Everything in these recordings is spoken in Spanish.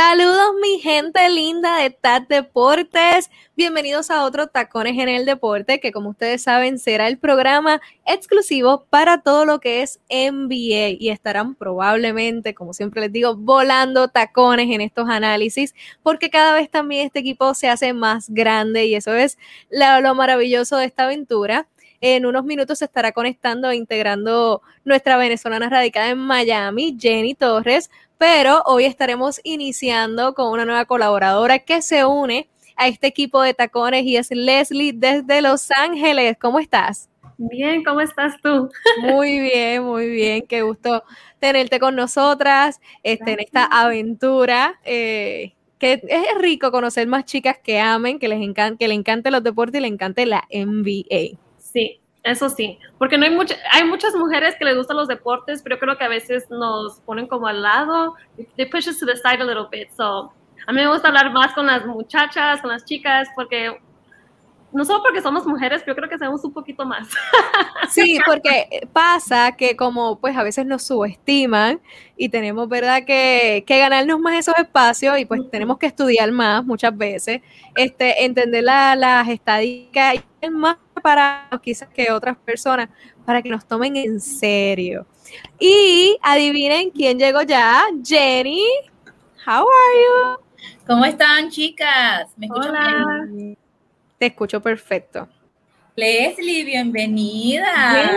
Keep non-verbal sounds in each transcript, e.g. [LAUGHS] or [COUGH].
Saludos mi gente linda de TAT Deportes. Bienvenidos a otro Tacones en el Deporte, que como ustedes saben será el programa exclusivo para todo lo que es NBA y estarán probablemente, como siempre les digo, volando tacones en estos análisis, porque cada vez también este equipo se hace más grande y eso es lo, lo maravilloso de esta aventura. En unos minutos se estará conectando e integrando nuestra venezolana radicada en Miami, Jenny Torres, pero hoy estaremos iniciando con una nueva colaboradora que se une a este equipo de tacones y es Leslie desde Los Ángeles. ¿Cómo estás? Bien, ¿cómo estás tú? Muy bien, muy bien. Qué gusto tenerte con nosotras este, en esta aventura. Eh, que es rico conocer más chicas que amen, que les encanta, que le encanten los deportes y le encante la NBA. Eso sí, porque no hay mucha, hay muchas mujeres que les gustan los deportes, pero creo que a veces nos ponen como al lado, they push us to the side a little bit. So, a mí me gusta hablar más con las muchachas, con las chicas, porque no solo porque somos mujeres, pero yo creo que sabemos un poquito más. [LAUGHS] Sí, porque pasa que como pues a veces nos subestiman y tenemos, ¿verdad?, que, que ganarnos más esos espacios y pues tenemos que estudiar más muchas veces, este, entender las estadísticas y más para quizás que otras personas, para que nos tomen en serio. Y adivinen quién llegó ya, Jenny. How are you? ¿Cómo están, chicas? ¿Me escuchan Bien? Te escucho perfecto. Leslie, bienvenida.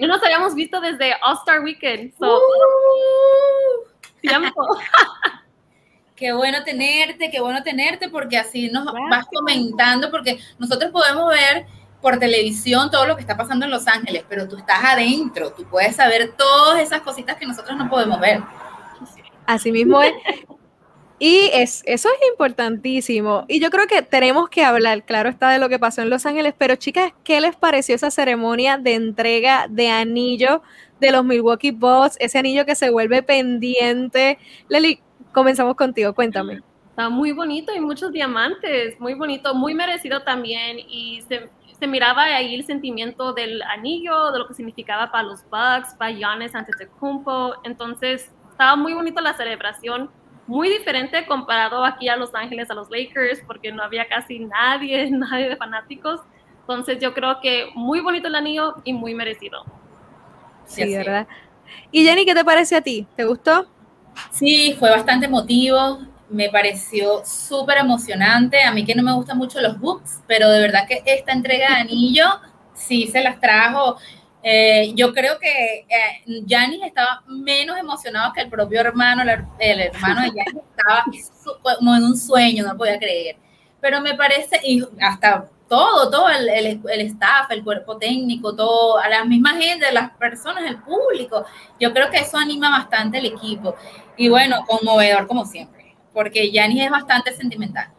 No nos habíamos visto desde All Star Weekend. So, uh, tiempo. [LAUGHS] qué bueno tenerte, qué bueno tenerte, porque así nos vas comentando, porque nosotros podemos ver por televisión todo lo que está pasando en Los Ángeles, pero tú estás adentro, tú puedes saber todas esas cositas que nosotros no podemos ver. Así mismo es. Y es, eso es importantísimo. Y yo creo que tenemos que hablar, claro está, de lo que pasó en Los Ángeles, pero chicas, ¿qué les pareció esa ceremonia de entrega de anillo de los Milwaukee Bucks? Ese anillo que se vuelve pendiente. Leli, comenzamos contigo, cuéntame. Está muy bonito y muchos diamantes, muy bonito, muy merecido también. Y se, se miraba ahí el sentimiento del anillo, de lo que significaba para los Bucks, para Giannis Antetokounmpo. Entonces, estaba muy bonito la celebración muy diferente comparado aquí a Los Ángeles, a los Lakers, porque no había casi nadie, [LAUGHS] nadie de fanáticos. Entonces yo creo que muy bonito el anillo y muy merecido. Sí, ¿verdad? Y Jenny, ¿qué te parece a ti? ¿Te gustó? Sí, fue bastante emotivo, me pareció súper emocionante. A mí que no me gustan mucho los books, pero de verdad que esta entrega de anillo sí se las trajo. Eh, yo creo que eh, estaba menos emocionado que el propio hermano, el, hermano de Janis estaba como en un sueño, no podía creer. Pero me parece, y hasta todo, todo el, el, staff, el cuerpo técnico, todo, a la misma gente, las personas, el público, yo creo que eso anima bastante el equipo. Y bueno, conmovedor como siempre, porque Janis es bastante sentimental.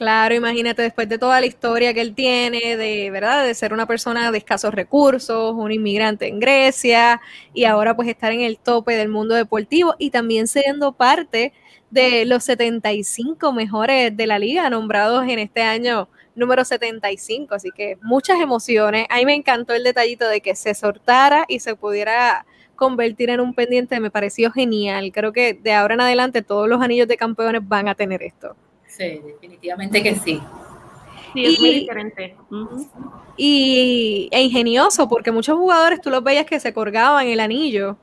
Claro, imagínate después de toda la historia que él tiene, de verdad, de ser una persona de escasos recursos, un inmigrante en Grecia y ahora pues estar en el tope del mundo deportivo y también siendo parte de los 75 mejores de la liga nombrados en este año número 75, así que muchas emociones. A mí me encantó el detallito de que se soltara y se pudiera convertir en un pendiente, me pareció genial. Creo que de ahora en adelante todos los anillos de campeones van a tener esto. Sí, definitivamente que sí. Sí, es muy diferente. Y e ingenioso, porque muchos jugadores tú los veías que se colgaban el anillo,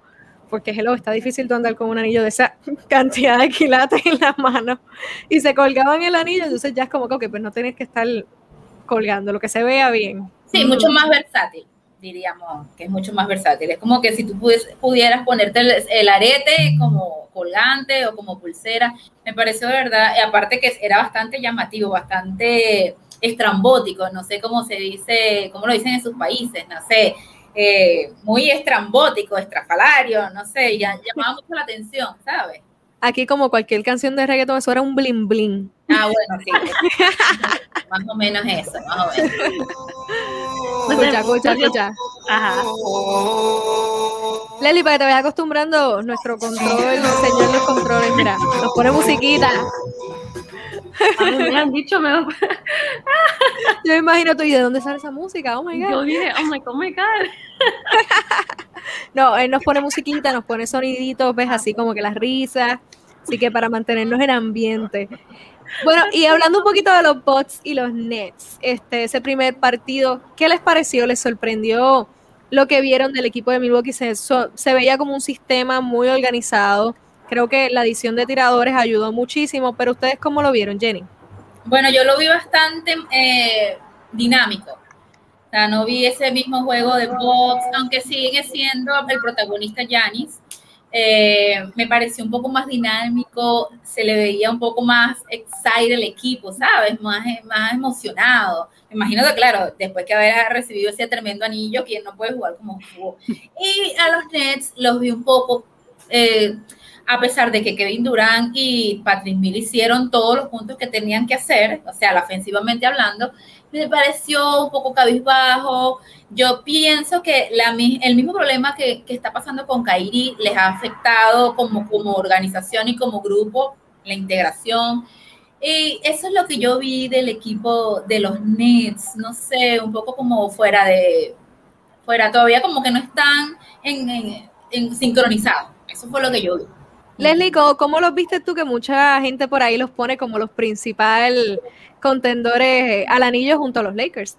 porque hello, está difícil andar con un anillo de esa [LAUGHS] cantidad de quilates en las manos, y se colgaban el anillo, entonces ya es como que, pues no tienes que estar colgando, lo que se vea bien. Sí, mucho más versátil diríamos, que es mucho más versátil. Es como que si tú pudieras ponerte el, arete como colgante o como pulsera, me pareció verdad, aparte que era bastante llamativo, bastante estrambótico, no sé cómo se dice, cómo lo dicen en sus países, no sé, eh, muy estrambótico, estrafalario, no sé, ya, llamaba mucho la atención, ¿sabes? Aquí como cualquier canción de reggaeton, eso era un bling bling. Ah, bueno, sí. [LAUGHS] más o menos eso, más o menos. Escucha, escucha, escucha. Ajá. Leli, para que te vayas acostumbrando, nuestro control, el señor los controles, mira, nos pone musiquita. Me han dicho, me... [LAUGHS] Yo me imagino tú, ¿y de dónde sale esa música? Oh my God. Yo dije, oh my, oh my God. [LAUGHS] no, él nos pone musiquita, nos pone soniditos, ves, así como que las risas. Así que para mantenernos en ambiente. Bueno, y hablando un poquito de los bots y los nets, este, ese primer partido, ¿qué les pareció? ¿Les sorprendió lo que vieron del equipo de Milwaukee? Se, se veía como un sistema muy organizado. Creo que la adición de tiradores ayudó muchísimo, pero ustedes cómo lo vieron, Jenny? Bueno, yo lo vi bastante eh, dinámico. O sea, no vi ese mismo juego de box, aunque sigue siendo el protagonista Yanis. Eh, me pareció un poco más dinámico, se le veía un poco más excited el equipo, ¿sabes? Más, más emocionado. Me imagino que, claro, después que haber recibido ese tremendo anillo, quien no puede jugar como jugó. Y a los Nets los vi un poco, eh, a pesar de que Kevin Durant y Patrick Mill hicieron todos los puntos que tenían que hacer, o sea, ofensivamente hablando, me pareció un poco cabizbajo. Yo pienso que la, el mismo problema que, está pasando con Kairi les ha afectado como, como organización y como grupo, la integración. Y eso es lo que yo vi del equipo de los Nets, no sé, un poco como fuera de, fuera, todavía como que no están sincronizados. Eso fue lo que yo vi. Leslie, ¿cómo, los viste tú que mucha gente por ahí los pone como los principales contendores al anillo junto a los Lakers?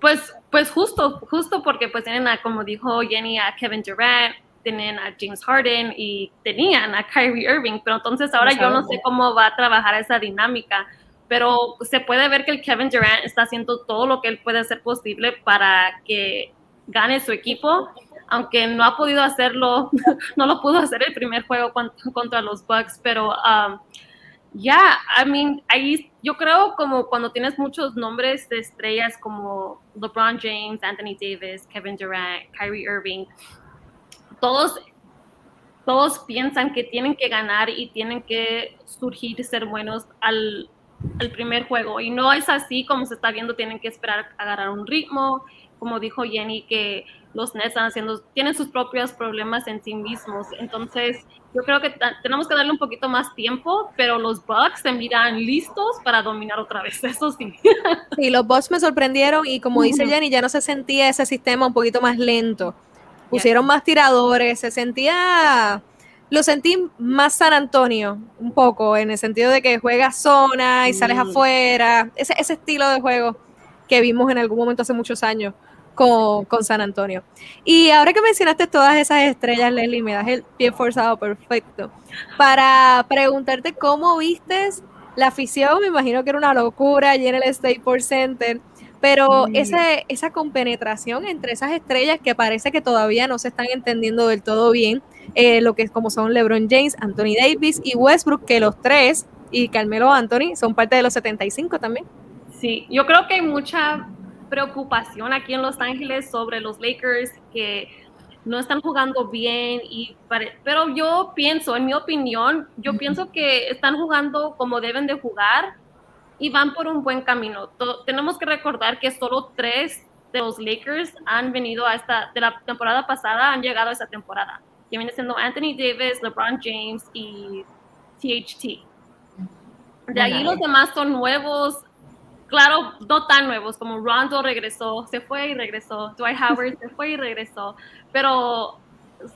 Pues, pues justo, justo porque pues tienen a, como dijo Jenny, a Kevin Durant, tienen a James Harden y tenían a Kyrie Irving, pero entonces ahora yo no sé cómo va a trabajar esa dinámica, pero se puede ver que el Kevin Durant está haciendo todo lo que él puede hacer posible para que gane su equipo aunque no ha podido hacerlo, [LAUGHS] no lo pudo hacer el primer juego contra los Bucks, pero um, ya, I mean, ahí yo creo como cuando tienes muchos nombres de estrellas como LeBron James, Anthony Davis, Kevin Durant, Kyrie Irving, todos todos piensan que tienen que ganar y tienen que surgir ser buenos al, al, primer juego. Y no es así como se está viendo, tienen que esperar a agarrar un ritmo. Como dijo Jenny, que los Nets están haciendo, tienen sus propios problemas en sí mismos. Entonces, yo creo que tenemos que darle un poquito más tiempo, pero los Bucks se miran listos para dominar otra vez, [LAUGHS] eso sí. Sí, los Bucks me sorprendieron y como dice Jenny, ya no se sentía ese sistema un poquito más lento. Pusieron más tiradores, se sentía, lo sentí más San Antonio, un poco, en el sentido de que juegas zona y sales afuera, ese, ese estilo de juego que vimos en algún momento hace muchos años con, con, San Antonio. Y ahora que mencionaste todas esas estrellas, Leslie, me das el pie forzado perfecto. Para preguntarte cómo vistes la afición, me imagino que era una locura allí en el Staples Center, pero ese, esa compenetración entre esas estrellas que parece que todavía no se están entendiendo del todo bien, eh, lo que es como son LeBron James, Anthony Davis y Westbrook, que los tres, y Carmelo Anthony, son parte de los 75 también. Sí, yo creo que hay mucha preocupación aquí en Los Ángeles sobre los Lakers que no están jugando bien y pero yo pienso, en mi opinión, yo pienso que están jugando como deben de jugar y van por un buen camino. tenemos que recordar que solo tres de los Lakers han venido a esta, de la temporada pasada, han llegado a esta temporada, que viene siendo Anthony Davis, LeBron James y THT. De ahí los demás son nuevos, claro, no tan nuevos, como Rondo regresó, se fue y regresó, Dwight Howard se fue y regresó, pero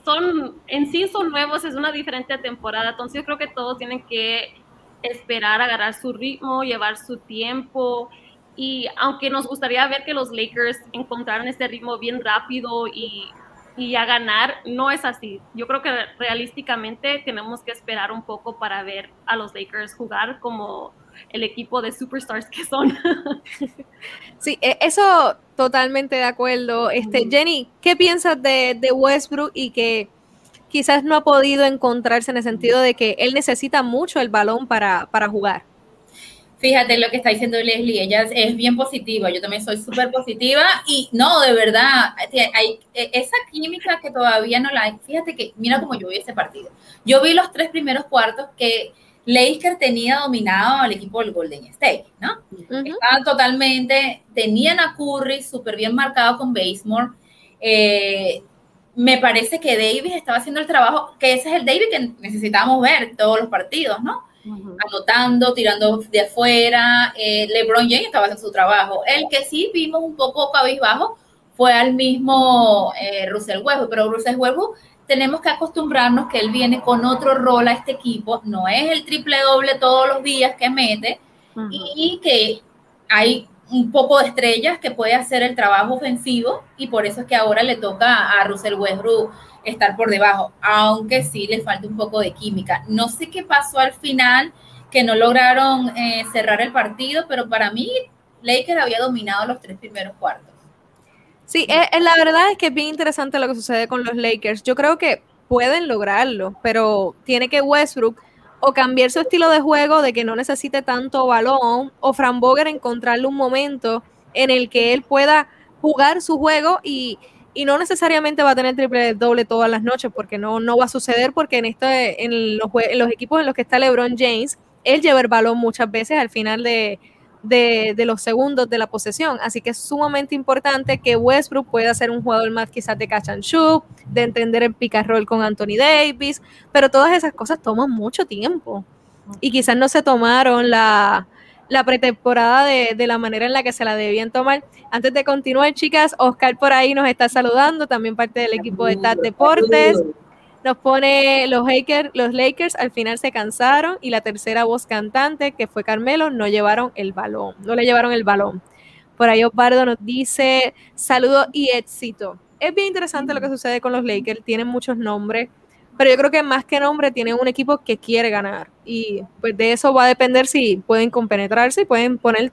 son, en sí son nuevos, es una diferente temporada, entonces yo creo que todos tienen que esperar, agarrar su ritmo, llevar su tiempo, y aunque nos gustaría ver que los Lakers encontraran este ritmo bien rápido y, y a ganar, no es así. Yo creo que realísticamente tenemos que esperar un poco para ver a los Lakers jugar como el equipo de superstars que son. [LAUGHS] Sí, e, eso totalmente de acuerdo. Este, Jenny, ¿qué piensas de, Westbrook y que quizás no ha podido encontrarse en el sentido de que él necesita mucho el balón para, para jugar? Fíjate lo que está diciendo Leslie, ella es bien positiva, yo también soy súper positiva y no, de verdad, hay e, esa química que todavía no la hay. Fíjate que, mira cómo yo vi ese partido. Yo vi los tres primeros cuartos que Lakers tenía dominado al equipo del Golden State, ¿no? Estaban totalmente, tenían a Curry súper bien marcado con Basemore. Eh, me parece que Davis estaba haciendo el trabajo, que ese es el Davis que necesitábamos ver todos los partidos, ¿no? Anotando, tirando de afuera. Eh, LeBron James estaba haciendo su trabajo. El que sí vimos un poco cabizbajo fue al mismo eh, Russell Westbrook, pero Russell Westbrook tenemos que acostumbrarnos que él viene con otro rol a este equipo, no es el triple doble todos los días que mete y que hay un poco de estrellas que puede hacer el trabajo ofensivo y por eso es que ahora le toca a Russell Westbrook estar por debajo, aunque sí le falta un poco de química. No sé qué pasó al final, que no lograron eh, cerrar el partido, pero para mí Lakers había dominado los tres primeros cuartos. Sí, eh, eh, la verdad es que es bien interesante lo que sucede con los Lakers. Yo creo que pueden lograrlo, pero tiene que Westbrook o cambiar su estilo de juego de que no necesite tanto balón, o Fran Boger encontrarle un momento en el que él pueda jugar su juego y, no necesariamente va a tener triple doble todas las noches, porque no, no va a suceder, porque en, este, en, los, en los equipos en los que está LeBron James, él lleva el balón muchas veces al final de, de, los segundos de la posesión. Así que es sumamente importante que Westbrook pueda ser un jugador más quizás de catch and shoot, de entender el pick and con Anthony Davis, pero todas esas cosas toman mucho tiempo. Y quizás no se tomaron la, la pretemporada de, de, la manera en la que se la debían tomar. Antes de continuar, chicas, Oscar por ahí nos está saludando, también parte del equipo de TAT Deportes. Nos pone los Lakers, los Lakers al final se cansaron y la tercera voz cantante, que fue Carmelo, no llevaron el balón, no le llevaron el balón. Por ahí Osvaldo nos dice saludo y éxito. Es bien interesante lo que sucede con los Lakers, tienen muchos nombres, pero yo creo que más que nombre tienen un equipo que quiere ganar y pues de eso va a depender si pueden compenetrarse y pueden poner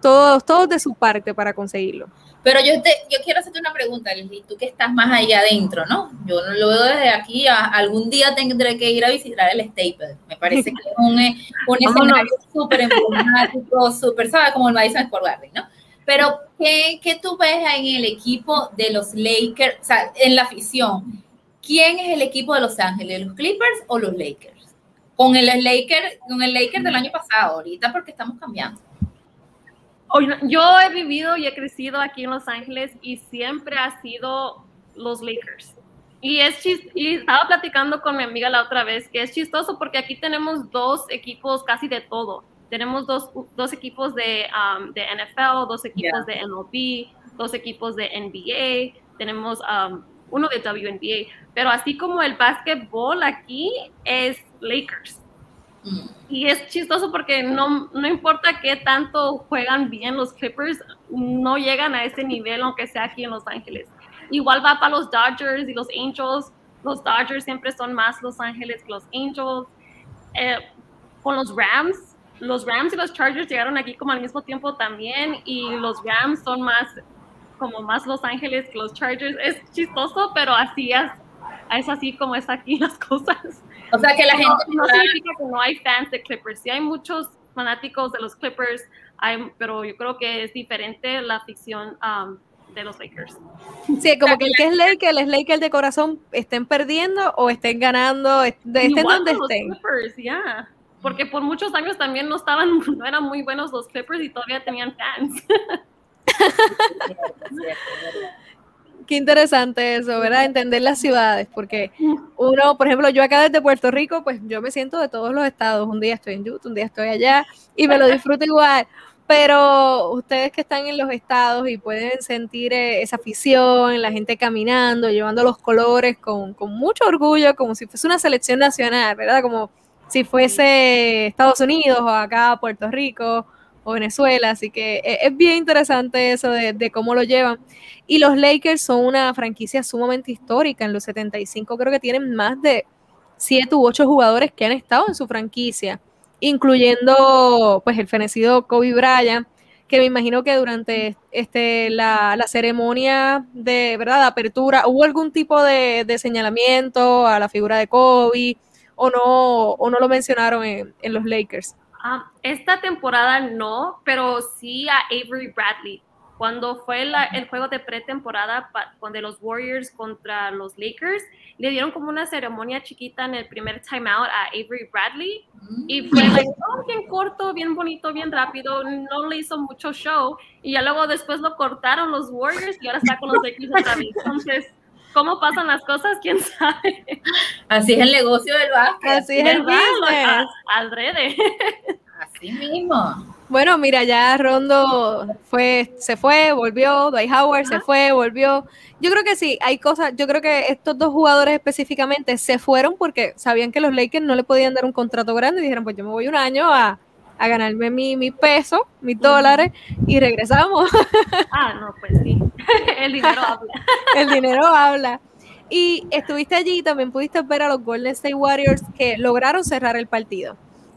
todos, todos de su parte para conseguirlo. Pero yo, te, yo quiero hacerte una pregunta, Leslie, tú que estás más allá adentro, ¿no? Yo no lo veo desde aquí, algún día tendré que ir a visitar el Staple. Me parece que es un, eh, un escenario súper emblemático, súper, ¿sabes? Como el Madison Square Garden, ¿no? Pero, ¿qué, ¿qué tú ves en el equipo de los Lakers, o sea, en la afición? ¿Quién es el equipo de Los Ángeles, los Clippers o los Lakers? Con el Lakers, con el Lakers del año pasado, ahorita porque estamos cambiando. Yo he vivido y he crecido aquí en Los Ángeles y siempre ha sido los Lakers. Y, es y estaba platicando con mi amiga la otra vez que es chistoso porque aquí tenemos dos equipos casi de todo. Tenemos dos, dos equipos de, um, de, NFL, dos equipos de MLB, dos equipos de NBA, tenemos um, uno de WNBA. Pero así como el básquetbol aquí es Lakers. Y es chistoso porque no, no importa qué tanto juegan bien los Clippers, no llegan a ese nivel aunque sea aquí en Los Ángeles. Igual va para los Dodgers y los Angels. Los Dodgers siempre son más Los Ángeles que los Angels. Eh, con los Rams, los Rams y los Chargers llegaron aquí como al mismo tiempo también y los Rams son más como más Los Ángeles que los Chargers. Es chistoso, pero así es, es así como es aquí [LAUGHS] las cosas. O sea que la gente. No, significa que no hay fans de Clippers. Sí hay muchos fanáticos de los Clippers, pero yo creo que es diferente la ficción um, de los Lakers. Sí, como que el que es Lakers, es Lakers de corazón, estén perdiendo o estén ganando, estén donde estén. Los Clippers, ya. Porque por muchos años también no estaban, [LAUGHS] no eran muy buenos los Clippers y todavía tenían fans. [LAUGHS] [LAUGHS] qué interesante eso, ¿verdad? Entender las ciudades, porque uno, por ejemplo, yo acá desde Puerto Rico, pues yo me siento de todos los estados. Un día estoy en Utah, un día estoy allá y me lo disfruto igual. Pero ustedes que están en los estados y pueden sentir eh, esa afición, la gente caminando, llevando los colores con, con mucho orgullo, como si fuese una selección nacional, ¿verdad? Como si fuese Estados Unidos o acá Puerto Rico Venezuela, así que eh, es bien interesante eso de, cómo lo llevan. Y los Lakers son una franquicia sumamente histórica, en los 75 creo que tienen más de 7 u 8 jugadores que han estado en su franquicia, incluyendo pues el fenecido Kobe Bryant, que me imagino que durante este, la, ceremonia de verdad apertura hubo algún tipo de, señalamiento a la figura de Kobe o no, o no lo mencionaron en los Lakers. Ah, esta temporada no, pero sí a Avery Bradley. Cuando fue el juego de pretemporada de los Warriors contra los Lakers, le dieron como una ceremonia chiquita en el primer timeout a Avery Bradley. Y fue [LAUGHS] oh, bien corto, bien bonito, bien rápido. No le hizo mucho show. Y ya luego después lo cortaron los Warriors y ahora está con los Lakers otra vez. Entonces, ¿Cómo pasan las cosas? ¿Quién sabe? Así es el negocio del básquet. Así es el business. Alrede. Así mismo. Bueno, mira, ya Rondo fue, se fue, volvió, Dwight Howard se fue, volvió. Yo creo que sí, hay cosas, yo creo que estos dos jugadores específicamente se fueron porque sabían que los Lakers no le podían dar un contrato grande y dijeron, pues yo me voy un año a, ganarme mi, mi, peso, mis dólares, y regresamos. [LAUGHS] Ah, no, pues sí, [LAUGHS] el dinero habla. [LAUGHS] el dinero habla. Y estuviste allí y también pudiste ver a los Golden State Warriors que lograron cerrar el partido.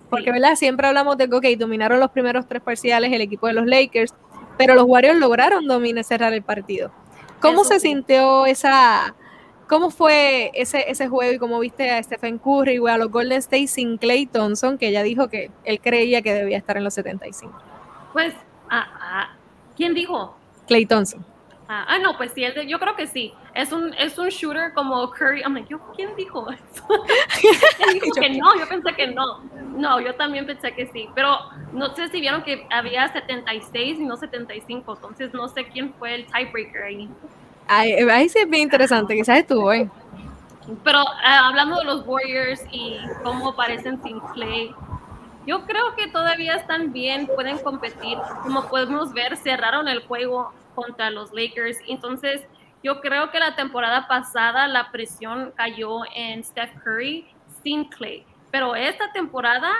Porque, ¿verdad? Siempre hablamos de que, ok, dominaron los primeros tres parciales el equipo de los Lakers, pero los Warriors lograron dominar, cerrar el partido. ¿Cómo se sintió esa, cómo fue ese, ese juego y cómo viste a Stephen Curry o a los Golden State sin Clay Thompson, que ella dijo que él creía que debía estar en los 75? Pues, ah, ah, ¿quién dijo? Clay Thompson. Ah, ah, no, pues sí, yo creo que sí. Es un, es un shooter como Curry. I'm like, ¿quién dijo eso? [LAUGHS] dijo que no, yo pensé que no. No, yo también pensé que sí. Pero no sé si vieron que había 76 y no 75. Entonces no sé quién fue el tiebreaker ahí. Ahí sí es bien interesante, quizás estuvo, ¿eh? Pero ah, hablando de los Warriors y cómo parecen sin Clay, yo creo que todavía están bien, pueden competir. Como podemos ver, cerraron el juego contra los Lakers. Entonces, yo creo que la temporada pasada la presión cayó en Steph Curry sin Clay, pero esta temporada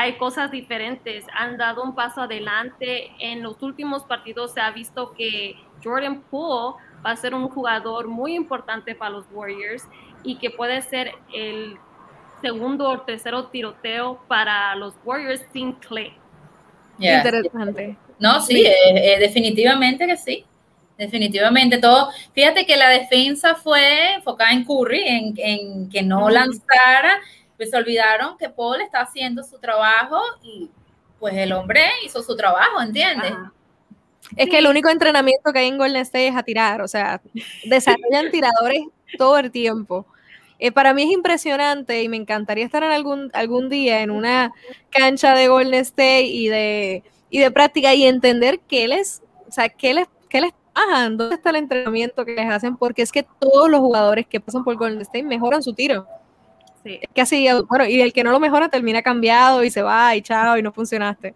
hay cosas diferentes. Han dado un paso adelante. En los últimos partidos se ha visto que Jordan Poole va a ser un jugador muy importante para los Warriors y que puede ser el segundo o tercero tiroteo para los Warriors sin Clay. Interesante. No, sí, eh, eh, definitivamente que sí. Definitivamente todo. Fíjate que la defensa fue enfocada en Curry, en, que no lanzara. Pues se olvidaron que Paul está haciendo su trabajo y pues el hombre hizo su trabajo, ¿entiendes? Es que el único entrenamiento que hay en Golden State es a tirar, o sea, desarrollan [LAUGHS] tiradores todo el tiempo. Eh, para mí es impresionante y me encantaría estar en algún, algún día en una cancha de Golden State y de y de práctica y entender qué les, o sea, qué les, qué les bajan, dónde está el entrenamiento que les hacen, porque es que todos los jugadores que pasan por Golden State mejoran su tiro. Sí. Es que así, bueno, y el que no lo mejora termina cambiado y se va y chao y no funcionaste.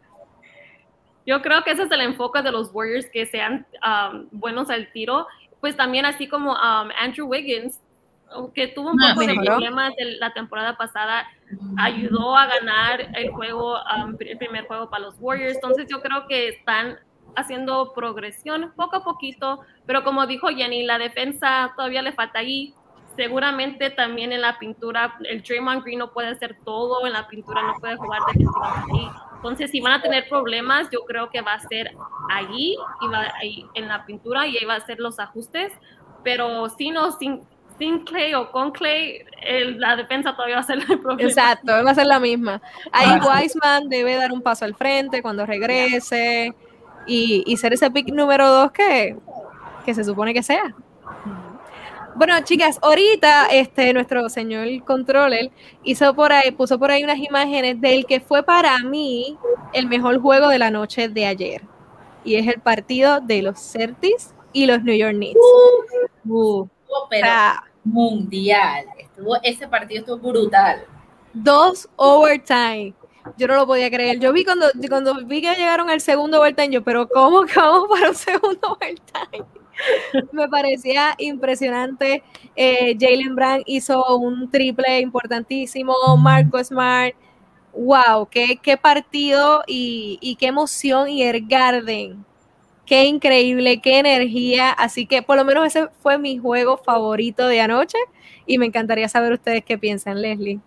Yo creo que ese es el enfoque de los Warriors, que sean um, buenos al tiro. Pues también así como um, Andrew Wiggins, que tuvo un ah, poco de problemas de la temporada pasada, ayudó a ganar el juego, um, el primer juego para los Warriors. Entonces yo creo que están haciendo progresión poco a poquito, pero como dijo Jenny, la defensa todavía le falta ahí. Seguramente también en la pintura, el Draymond Green no puede hacer todo en la pintura, no puede jugar defensivamente ahí. Entonces, si van a tener problemas, yo creo que va a ser allí, y va, ahí en la pintura, y ahí va a ser los ajustes. Pero si no, sin, sin Clay o con Clay, la defensa todavía va a ser el problema. Exacto, va a ser la misma. Ahí ah, Wiseman debe dar un paso al frente cuando regrese y, ser ese pick número dos que, se supone que sea. Bueno, chicas, ahorita este nuestro señor controller hizo por ahí, puso por ahí unas imágenes del que fue para mí el mejor juego de la noche de ayer. Y es el partido de los Celtics y los New York Knicks. Uh, pero mundial. Estuvo, ese partido estuvo brutal. Dos overtime. Yo no lo podía creer. Yo vi cuando, cuando vi que llegaron al segundo overtime, yo, pero ¿cómo vamos para un [LAUGHS] segundo overtime? [LAUGHS] Me parecía impresionante. Eh, Jalen Brand hizo un triple importantísimo. Marco Smart. Wow, qué, qué partido y, y qué emoción. Y el Garden Qué increíble, qué energía. Así que por lo menos ese fue mi juego favorito de anoche y me encantaría saber ustedes qué piensan, Leslie.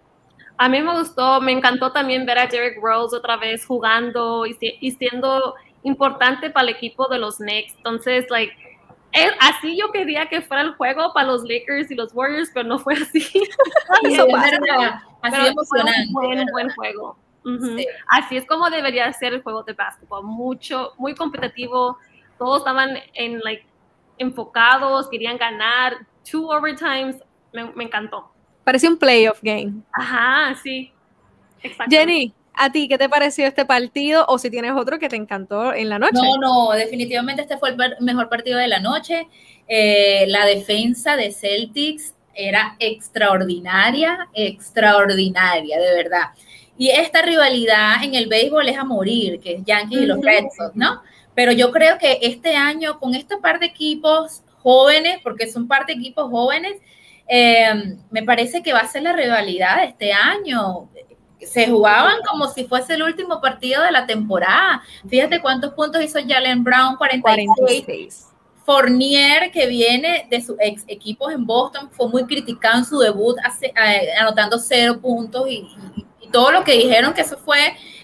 A mí me gustó, me encantó también ver a Derek Rose otra vez jugando y, siendo importante para el equipo de los Knicks. Entonces, like, así yo quería que fuera el juego para los Lakers y los Warriors, pero no fue así. [LAUGHS] Eso así emocionante. Fue un buen, buen juego. Así es como debería ser el juego de básquetbol, mucho, muy competitivo, todos estaban en, like, enfocados, querían ganar, two overtimes, me, me encantó. Parecía un playoff game. Ajá, sí. Jenny, ¿a ti qué te pareció este partido? O si tienes otro que te encantó en la noche. No, no, definitivamente este fue el mejor partido de la noche. Eh, la defensa de Celtics era extraordinaria, extraordinaria, de verdad. Y esta rivalidad en el béisbol es a morir, que es Yankees y los Red Sox, ¿no? Pero yo creo que este año, con esta par de equipos jóvenes, porque son parte de equipos jóvenes, eh, me parece que va a ser la rivalidad de este año. Se jugaban como si fuese el último partido de la temporada. Fíjate cuántos puntos hizo Jalen Brown, 46. 46. Fournier, que viene de su ex equipos en Boston, fue muy criticado en su debut, eh, anotando cero puntos y, todo lo que dijeron que eso fue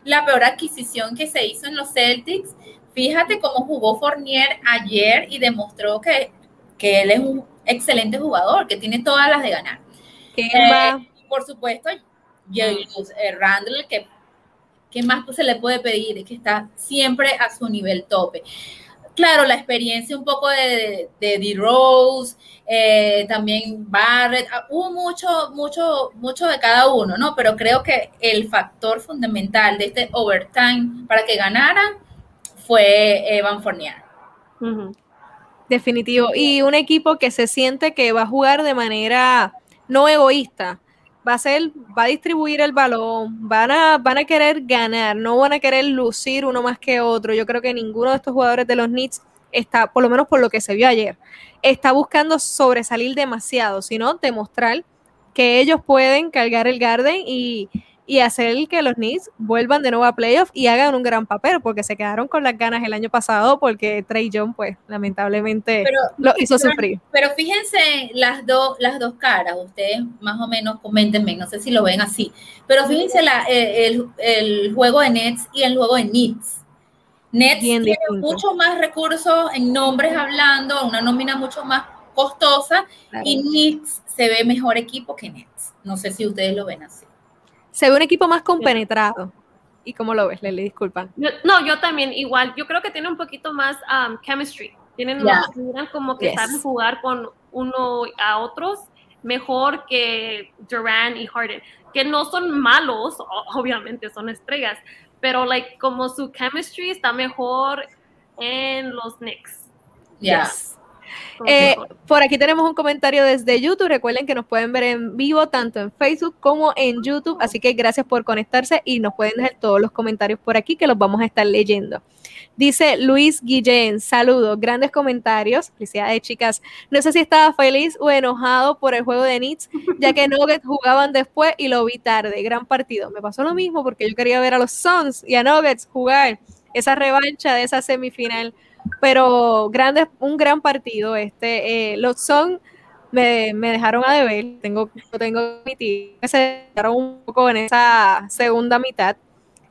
la peor adquisición que se hizo en los Celtics. Fíjate cómo jugó Fournier ayer y demostró que, que él es un excelente jugador, que tiene todas las de ganar. Eh, por supuesto, Julius eh, Randle, que ¿qué más se le puede pedir? Es que está siempre a su nivel tope claro, la experiencia un poco de, de, D-Rose, eh, también Barrett, ah, hubo mucho, mucho, mucho de cada uno, ¿no? Pero creo que el factor fundamental de este overtime para que ganaran fue Evan Fournier. Definitivo. Y un equipo que se siente que va a jugar de manera no egoísta, va a ser, va a distribuir el balón, van a, van a querer ganar, no van a querer lucir uno más que otro. Yo creo que ninguno de estos jugadores de los Knicks está, por lo menos por lo que se vio ayer, está buscando sobresalir demasiado, sino demostrar que ellos pueden cargar el Garden y, y hacer que los Knicks vuelvan de nuevo a playoff y hagan un gran papel, porque se quedaron con las ganas el año pasado, porque Trey John, pues, lamentablemente lo hizo sufrir. Pero fíjense las, dos las dos caras, ustedes más o menos coméntenme, no sé si lo ven así, pero fíjense la, eh, el, el, juego de Nets y el juego de Knicks. Nets tiene mucho más recursos en nombres hablando, una nómina mucho más costosa, y Knicks se ve mejor equipo que Nets. No sé si ustedes lo ven así se ve un equipo más compenetrado. ¿Y cómo lo ves, Lely? Disculpa. no, yo también, igual. Yo creo que tiene un poquito más um, chemistry. Tienen como que saben jugar con uno a otros mejor que Duran y Harden, que no son malos, obviamente son estrellas, pero like como su chemistry está mejor en los Knicks. Yes. Eh, por aquí tenemos un comentario desde YouTube. Recuerden que nos pueden ver en vivo tanto en Facebook como en YouTube. Así que gracias por conectarse y nos pueden dejar todos los comentarios por aquí que los vamos a estar leyendo. Dice Luis Guillén, saludos, grandes comentarios. Felicidades, chicas. No sé si estaba feliz o enojado por el juego de Knicks, ya que Nuggets jugaban después y lo vi tarde. Gran partido. Me pasó lo mismo porque yo quería ver a los Suns y a Nuggets jugar esa revancha de esa semifinal pero grande, un gran partido. Este, eh, los son me, dejaron a deber, tengo, tengo que se quedaron un poco en esa segunda mitad.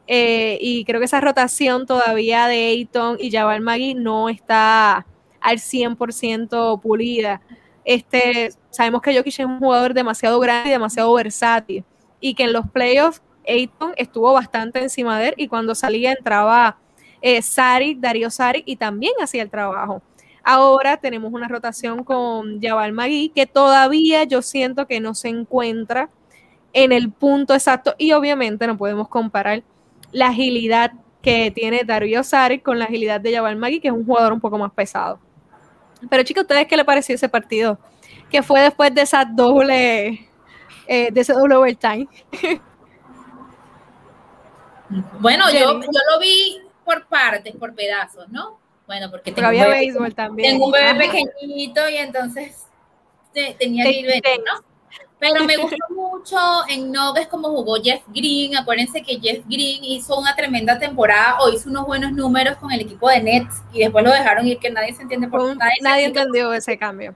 Eh, y creo que esa rotación todavía de Ayton y Jabal Magui no está al 100% pulida. Este, sabemos que Jokic es un jugador demasiado grande y demasiado versátil y que en los playoffs Ayton estuvo bastante encima de él y cuando salía entraba eh, Sari, Darío Sari, y también hacía el trabajo. Ahora tenemos una rotación con Jabal Magui, que todavía yo siento que no se encuentra en el punto exacto, y obviamente no podemos comparar la agilidad que tiene Darío Sari con la agilidad de Jabal Magui, que es un jugador un poco más pesado. Pero chicos, ¿ustedes qué le pareció ese partido? Que fue después de esa doble, eh, de ese doble overtime. Bueno, yo, yo lo vi por partes, por pedazos, ¿no? Bueno, porque tengo, había un, bebé, también. tengo un bebé pequeñito y entonces tenía que ir, ¿no? Pero me gustó mucho en Nuggets como jugó Jeff Green. Acuérdense que Jeff Green hizo una tremenda temporada o hizo unos buenos números con el equipo de Nets y después lo dejaron ir, que nadie se entiende por. Nadie, nadie entendió ese cambio.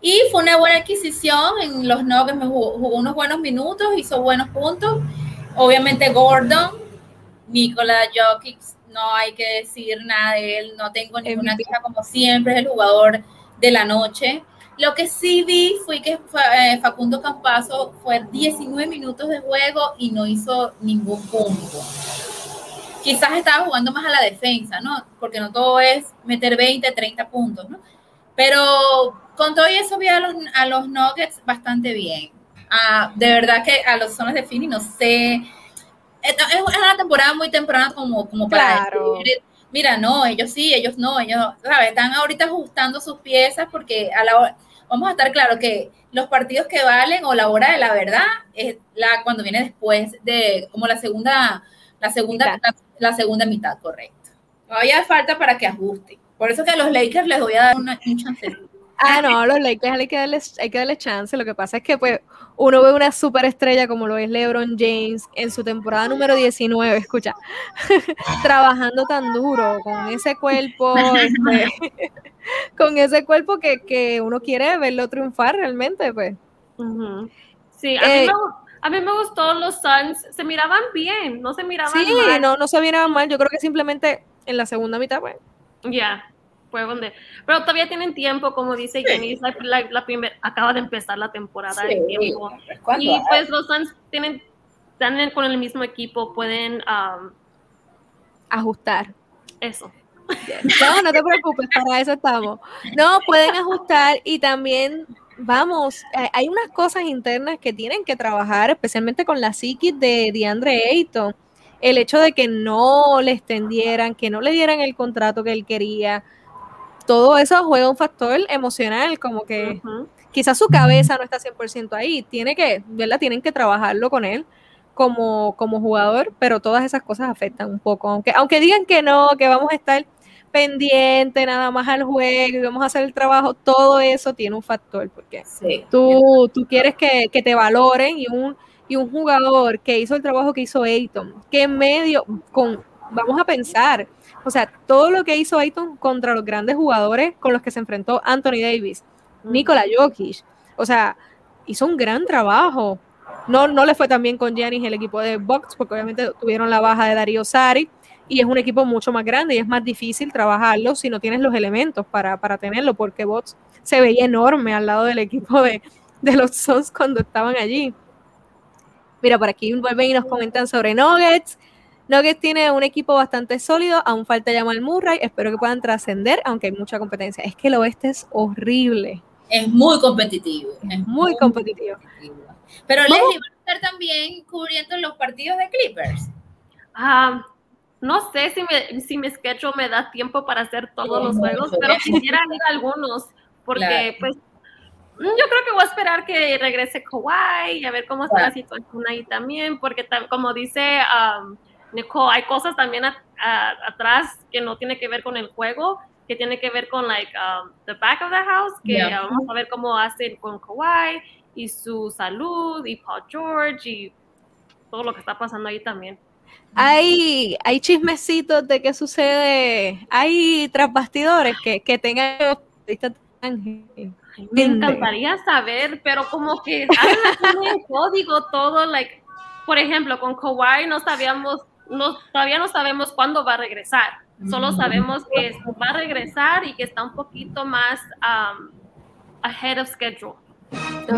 Y fue una buena adquisición en los Nuggets, me jugó, jugó unos buenos minutos, hizo buenos puntos. Obviamente Gordon, Nikola Jokic no hay que decir nada de él, no tengo ninguna queja como siempre, es el jugador de la noche. Lo que sí vi fue que eh, Facundo Campazo fue 19 minutos de juego y no hizo ningún punto. Quizás estaba jugando más a la defensa, ¿no? Porque no todo es meter 20, 30 puntos, ¿no? Pero con todo eso vi a los, a los Nuggets bastante bien. Ah, de verdad que a los zonas de Fini no sé es una temporada muy temprana como, como para mira, no, ellos sí, ellos no, ellos, ¿sabes? Están ahorita ajustando sus piezas porque a la hora, vamos a estar claro que los partidos que valen o la hora de la verdad es la cuando viene después de como la segunda, la segunda, la, segunda mitad, correcto. Todavía falta para que ajusten. Por eso que a los Lakers les voy a dar una, un chance. Ah, no, a los Lakers hay que darles, hay que darles chance. Lo que pasa es que pues uno ve una superestrella como lo es LeBron James en su temporada número 19, escucha, [LAUGHS] trabajando tan duro con ese cuerpo, este, [LAUGHS] con ese cuerpo que, uno quiere verlo triunfar realmente, pues. Sí, a, mí eh, me, a, mí me, gustó los Suns, se miraban bien, no se miraban mal. Sí, no, no se miraban mal, yo creo que simplemente en la segunda mitad, pues. Ya, fue donde. Pero todavía tienen tiempo, como dice Jenny, la, la, acaba de empezar la temporada de tiempo. Y pues los Suns tienen, están con el mismo equipo, pueden ajustar. Eso. No, no te preocupes, para eso estamos. No, pueden ajustar y también, vamos, hay unas cosas internas que tienen que trabajar, especialmente con la psiquis de DeAndre Ayton. El hecho de que no le extendieran, que no le dieran el contrato que él quería, todo eso juega un factor emocional, como que quizás su cabeza no está 100% ahí, tiene que, ¿verdad? Tienen que trabajarlo con él como, como jugador, pero todas esas cosas afectan un poco, aunque, aunque digan que no, que vamos a estar pendiente nada más al juego y vamos a hacer el trabajo, todo eso tiene un factor, porque tú, tú quieres que, que, te valoren y un, y un jugador que hizo el trabajo que hizo Ayton, que en medio, con, vamos a pensar, o sea, todo lo que hizo Ayton contra los grandes jugadores con los que se enfrentó Anthony Davis, Nikola Jokic, o sea, hizo un gran trabajo. No, no le fue tan bien con Giannis el equipo de Bucks, porque obviamente tuvieron la baja de Darío Sari, y es un equipo mucho más grande y es más difícil trabajarlo si no tienes los elementos para, tenerlo, porque Bucks se veía enorme al lado del equipo de, de los Suns cuando estaban allí. Mira, por aquí vuelven y nos comentan sobre Nuggets. Nuggets tiene un equipo bastante sólido, aún falta llamar Murray, espero que puedan trascender, aunque hay mucha competencia. Es que el oeste es horrible. Es muy competitivo. Es muy, competitivo. Pero les iba a estar también cubriendo los partidos de Clippers. Ah, no sé si, me, si mi schedule me da tiempo para hacer todos los juegos, pero quisiera ir a algunos, porque pues yo creo que voy a esperar que regrese Kawhi y a ver cómo está la situación ahí también, porque como dice um, Nicole, hay cosas también atrás que no tiene que ver con el juego, que tiene que ver con like um, the back of the house, que vamos a ver cómo hacen con Kawhi y su salud y Paul George y todo lo que está pasando ahí también. Hay, hay chismecitos de qué sucede, hay trasbastidores que, que tengan me encantaría saber, pero como que hay un código todo, like, por ejemplo, con Kawhi no sabíamos no, todavía no sabemos cuándo va a regresar. Solo sabemos que va a regresar y que está un poquito más um, ahead of schedule. [LAUGHS]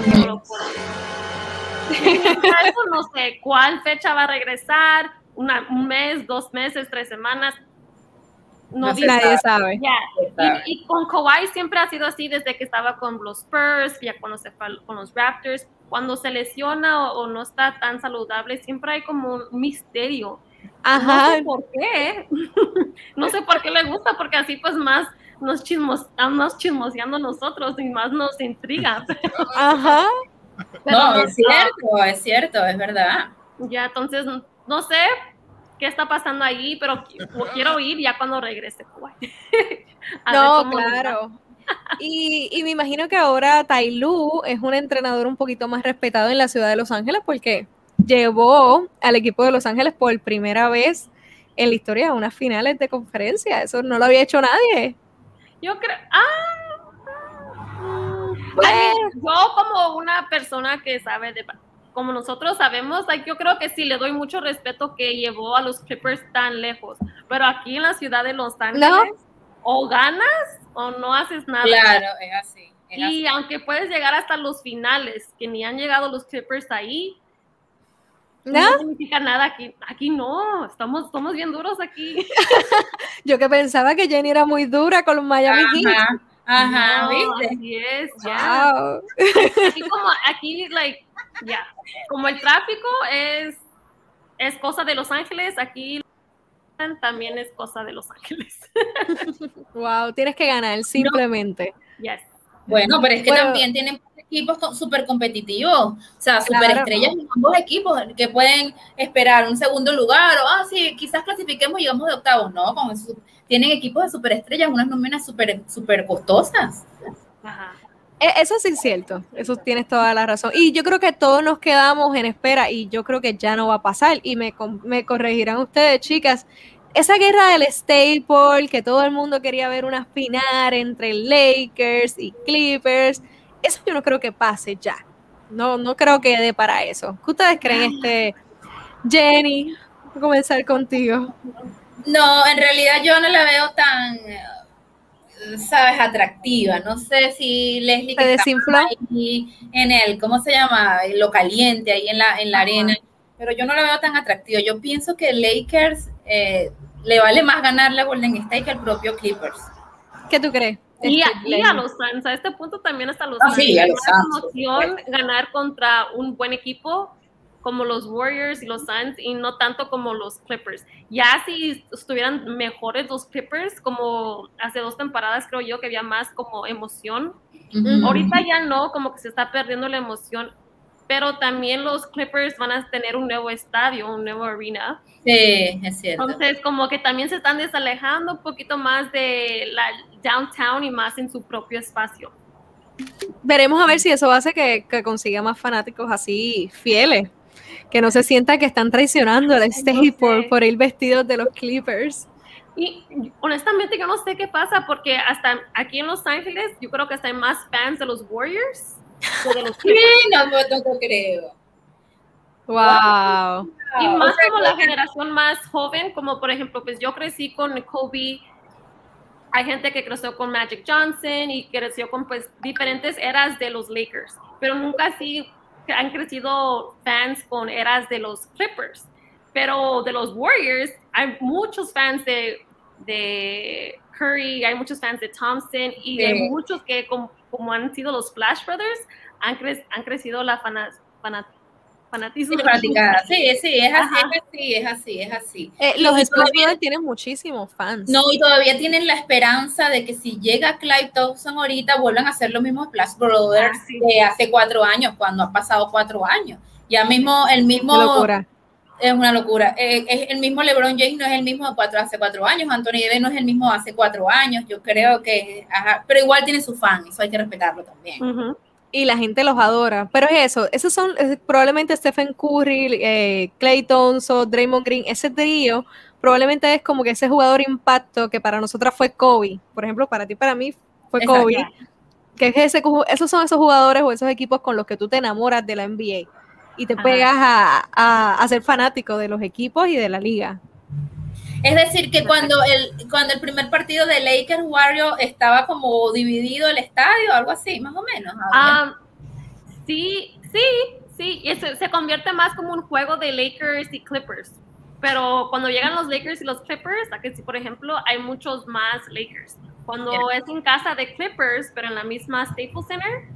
no sé cuál fecha va a regresar, un mes, dos meses, tres semanas. No, nadie sabe. Y, con Kawhi siempre ha sido así desde que estaba con los Spurs, ya cuando se fue con los Raptors. Cuando se lesiona o no está tan saludable, siempre hay como un misterio Ajá. No sé por qué. [LAUGHS] no sé por qué le gusta, porque así pues más nos chismos, estamos chismoseando nosotros y más nos intriga. [LAUGHS] Ajá. no, es cierto, es cierto, es verdad. Ya, entonces, no sé qué está pasando ahí, pero quiero ir ya cuando regrese. [LAUGHS] no, claro. Y, y, me imagino que ahora Lu es un entrenador un poquito más respetado en la ciudad de Los Ángeles porque llevó al equipo de Los Ángeles por primera vez en la historia a unas finales de conferencia. Eso no lo había hecho nadie. Yo creo. Ah, pues, yo, como una persona que sabe de. Como nosotros sabemos, yo creo que sí le doy mucho respeto que llevó a los Clippers tan lejos. Pero aquí en la ciudad de Los Ángeles, o ganas o no haces nada. Claro, es así. y aunque puedes llegar hasta los finales, que ni han llegado los Clippers ahí, ¿No? significa nada aquí. Aquí no, estamos, estamos bien duros aquí. [LAUGHS] Yo que pensaba que Jenny era muy dura con los Miami Heat. Ajá, ¿viste? Así es, ya. [LAUGHS] Aquí como, aquí, like, ya. Como el tráfico es, es cosa de Los Ángeles, aquí también es cosa de Los Ángeles. [LAUGHS] wow, tienes que ganar simplemente. Yes. Bueno, pero es que también tienen equipos súper competitivos, o sea, súper estrellas en ambos equipos que pueden esperar un segundo lugar o, ah, sí, quizás clasifiquemos y llegamos de octavos, ¿no? Con tienen equipos de súper estrellas, unas nóminas súper super costosas. Ajá. E, eso sí es cierto, eso tienes toda la razón. Y yo creo que todos nos quedamos en espera y yo creo que ya no va a pasar. Y me, me corregirán ustedes, chicas. Esa guerra del Staple, que todo el mundo quería ver una final entre Lakers y Clippers, eso yo no creo que pase ya. No, no creo que dé para eso. ¿Qué ustedes creen, este Jenny? Voy a comenzar contigo. No, en realidad yo no la veo tan sabes, atractiva. No sé si Leslie se desinfló en el, ¿cómo se llama? Lo caliente ahí en la, en la arena. Pero yo no la veo tan atractiva. Yo pienso que Lakers eh, le vale más ganar la Golden State que el propio Clippers. ¿Qué tú crees? Y a, y a, los Suns, a este punto también hasta los ah, Suns. Sí, a los emoción ganar contra un buen equipo como los Warriors y los Suns y no tanto como los Clippers. Ya si estuvieran mejores los Clippers, como hace dos temporadas creo yo que había más como emoción. Ahorita ya no, como que se está perdiendo la emoción, pero también los Clippers van a tener un nuevo estadio, un nuevo arena. Sí, es cierto. Entonces, como que también se están desalejando un poquito más de la downtown y más en su propio espacio. Veremos a ver si eso hace que, que consiga más fanáticos así fieles que no se sienta que están traicionando a Stay por, por ir vestidos de los Clippers. Y honestamente yo no sé qué pasa porque hasta aquí en Los Ángeles yo creo que están más fans de los Warriors que de los Clippers. Sí, no, no, creo. Wow. Y más como la generación más joven, como por ejemplo, pues yo crecí con Kobe, hay gente que creció con Magic Johnson y creció con pues diferentes eras de los Lakers, pero nunca así han crecido fans con eras de los Clippers, pero de los Warriors hay muchos fans de, de Curry, hay muchos fans de Thompson y de muchos que como, han sido los Flash Brothers han, han crecido la fanatismo. Sí, sí, es así, es así, es así, eh, los Splash tienen muchísimos fans. No, y todavía tienen la esperanza de que si llega Clive Thompson ahorita vuelvan a ser los mismos Splash Brothers ah, de hace cuatro años, cuando ha pasado cuatro años. Ya mismo, el mismo... Es una locura. Eh, es el mismo LeBron James no es el mismo de cuatro, hace cuatro años. Anthony Davis no es el mismo hace cuatro años. Yo creo que, pero igual tiene su fan, eso hay que respetarlo también y la gente los adora. Pero es eso, esos son probablemente Stephen Curry, eh, Clay Thompson, Draymond Green, ese trío probablemente es como que ese jugador impacto que para nosotras fue Kobe. Por ejemplo, para ti, para mí fue Kobe. Que es ese, esos son esos jugadores o esos equipos con los que tú te enamoras de la NBA y te pegas a, a ser fanático de los equipos y de la liga. Es decir, que cuando el, cuando el primer partido de Lakers Warriors estaba como dividido el estadio, algo así, más o menos. Ah, sí, sí, sí, y se, se convierte más como un juego de Lakers y Clippers. Pero cuando llegan los Lakers y los Clippers, aquí por ejemplo, hay muchos más Lakers. Cuando es en casa de Clippers, pero en la misma Staples Center,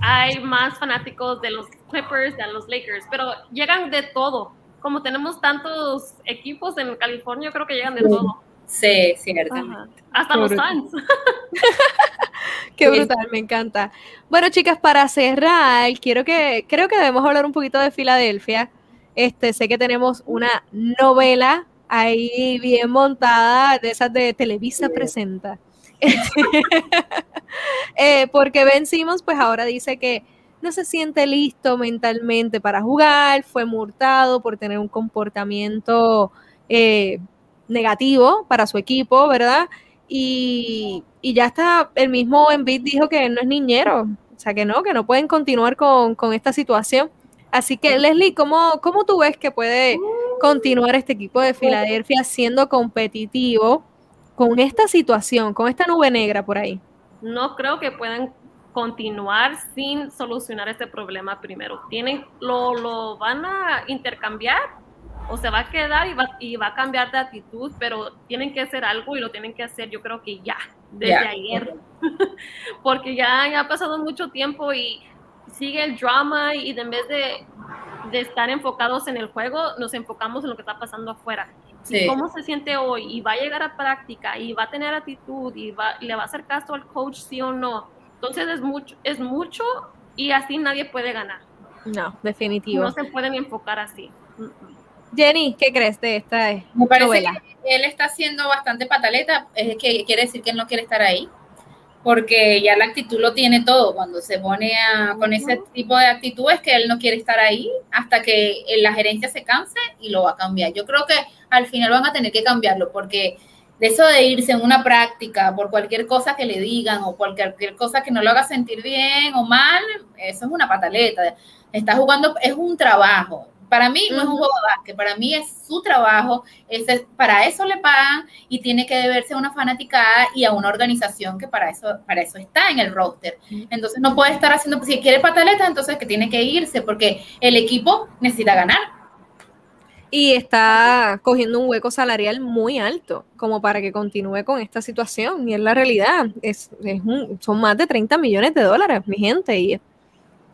hay más fanáticos de los Clippers, de los Lakers, pero llegan de todo como tenemos tantos equipos en California, creo que llegan de todo. Sí, cierto. Hasta los fans. [LAUGHS] Qué brutal, me encanta. Bueno, chicas, para cerrar, quiero que, creo que debemos hablar un poquito de Filadelfia. Este, sé que tenemos una novela ahí bien montada, de esas de Televisa presenta. [LAUGHS] eh, porque Ben Simmons, pues ahora dice que no se siente listo mentalmente para jugar, fue multado por tener un comportamiento eh, negativo para su equipo, ¿verdad? Y, ya está, el mismo Embiid dijo que no es niñero, o sea que no, que no pueden continuar con, esta situación. Así que, Leslie, ¿cómo, ¿cómo tú ves que puede continuar este equipo de Filadelfia siendo competitivo con esta situación, con esta nube negra por ahí? No creo que puedan continuar sin solucionar este problema primero. Tienen, lo, lo van a intercambiar o se va a quedar y va, y va a cambiar de actitud, pero tienen que hacer algo y lo tienen que hacer yo creo que ya, desde ayer, [LAUGHS] porque ya, ha pasado mucho tiempo y sigue el drama y en vez de, de estar enfocados en el juego, nos enfocamos en lo que está pasando afuera. Y cómo se siente hoy y va a llegar a práctica y va a tener actitud y va, le va a hacer caso al coach sí o no. Entonces es mucho, es mucho y así nadie puede ganar. No, definitivo. No se puede ni enfocar así. Jenny, ¿qué crees de esta Me parece que él está haciendo bastante pataleta, es que quiere decir que él no quiere estar ahí, porque ya la actitud lo tiene todo. Cuando se pone con ese tipo de actitud es que él no quiere estar ahí hasta que la gerencia se canse y lo va a cambiar. Yo creo que al final van a tener que cambiarlo, porque de eso de irse en una práctica por cualquier cosa que le digan o cualquier cosa que no lo haga sentir bien o mal, eso es una pataleta. Está jugando, es un trabajo. Para mí no es un juego de básquet, para mí es su trabajo, para eso le pagan y tiene que deberse a una fanaticada y a una organización que para eso, para eso está en el roster. Entonces no puede estar haciendo, si quiere pataleta, entonces que tiene que irse porque el equipo necesita ganar. Y está cogiendo un hueco salarial muy alto como para que continúe con esta situación. Y es la realidad, es, son más de 30 millones de dólares, mi gente, y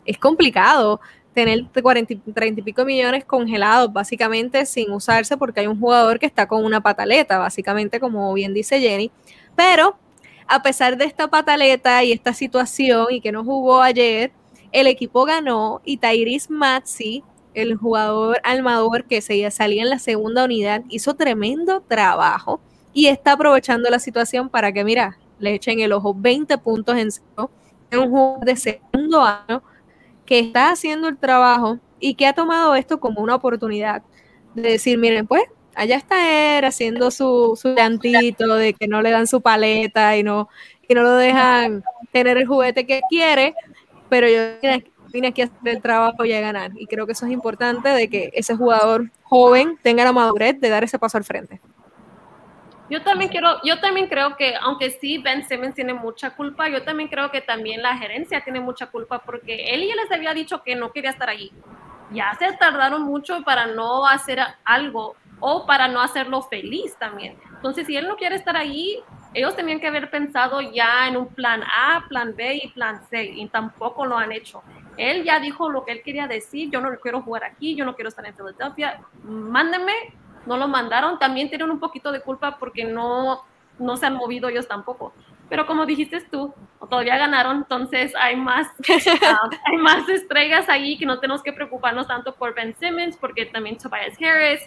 es complicado tener 40, 30 y pico millones congelados básicamente sin usarse porque hay un jugador que está con una pataleta, básicamente como bien dice Jenny. Pero a pesar de esta pataleta y esta situación y que no jugó ayer, el equipo ganó y Tyrese Maxi, el jugador armador que se salía en la segunda unidad, hizo tremendo trabajo y está aprovechando la situación para que, mira, le echen el ojo 20 puntos en cero en un juego de segundo año que está haciendo el trabajo y que ha tomado esto como una oportunidad de decir, miren, pues allá está él haciendo su, su llantito de que no le dan su paleta y no, y no lo dejan tener el juguete que quiere, pero yo vine aquí a hacer el trabajo y a ganar. Y creo que eso es importante de que ese jugador joven tenga la madurez de dar ese paso al frente. Yo también quiero, yo también creo que, aunque sí Ben Simmons tiene mucha culpa, yo también creo que también la gerencia tiene mucha culpa porque él ya les había dicho que no quería estar allí. Ya se tardaron mucho para no hacer algo o para no hacerlo feliz también. Entonces, si él no quiere estar allí, ellos tenían que haber pensado ya en un plan A, plan B y plan C, y tampoco lo han hecho. Él ya dijo lo que él quería decir, yo no quiero jugar aquí, yo no quiero estar en Filadelfia, mándenme no lo mandaron, también tienen un poquito de culpa porque no, no se han movido ellos tampoco. Pero como dijiste tú, todavía ganaron, entonces hay más, ah, [LAUGHS] hay más estrellas ahí que no tenemos que preocuparnos tanto por Ben Simmons, porque también Tobias Harris,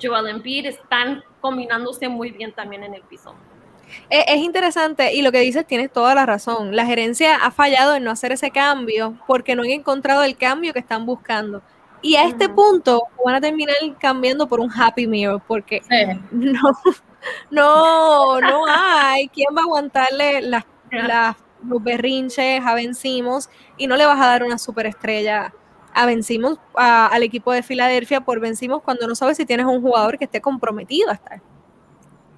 Joel Embiid están combinándose muy bien también en el piso. Es, es interesante y lo que dices tienes toda la razón. La gerencia ha fallado en no hacer ese cambio porque no han encontrado el cambio que están buscando. Y a este punto van a terminar cambiando por un Happy Meal, porque [LAUGHS] no, no, no hay quien va a aguantarle las, los berrinches a Vencimos y no le vas a dar una superestrella a Vencimos al equipo de Filadelfia por Vencimos cuando no sabes si tienes un jugador que esté comprometido a estar.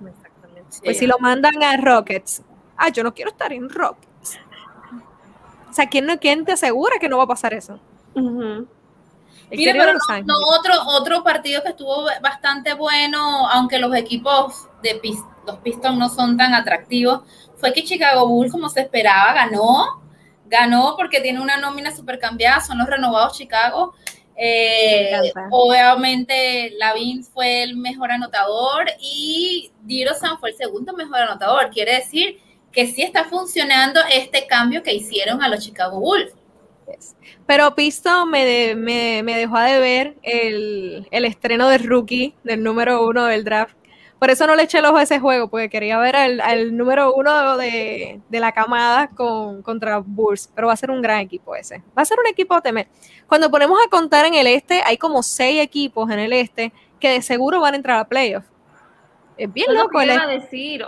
Exactamente. Pues si lo mandan a Rockets, ah, yo no quiero estar en Rockets. O sea, ¿quién, quién te asegura que no va a pasar eso? Mira, pero no, otro, otro partido que estuvo bastante bueno, aunque los equipos de los Pistons no son tan atractivos, fue que Chicago Bulls, como se esperaba, ganó. Ganó porque tiene una nómina super cambiada, son los renovados Chicago. Eh, obviamente Lavin fue el mejor anotador y Dirosan fue el segundo mejor anotador. Quiere decir que sí está funcionando este cambio que hicieron a los Chicago Bulls. Pero Pisto me, me, dejó de ver el, estreno de rookie, del número uno del draft. Por eso no le eché el ojo a ese juego, porque quería ver al, número uno de, la camada con, contra Bulls. Pero va a ser un gran equipo ese. Va a ser un equipo temer. Cuando ponemos a contar en el este, hay como seis equipos en el este que de seguro van a entrar a playoffs. Es bien loco. Lo que decir.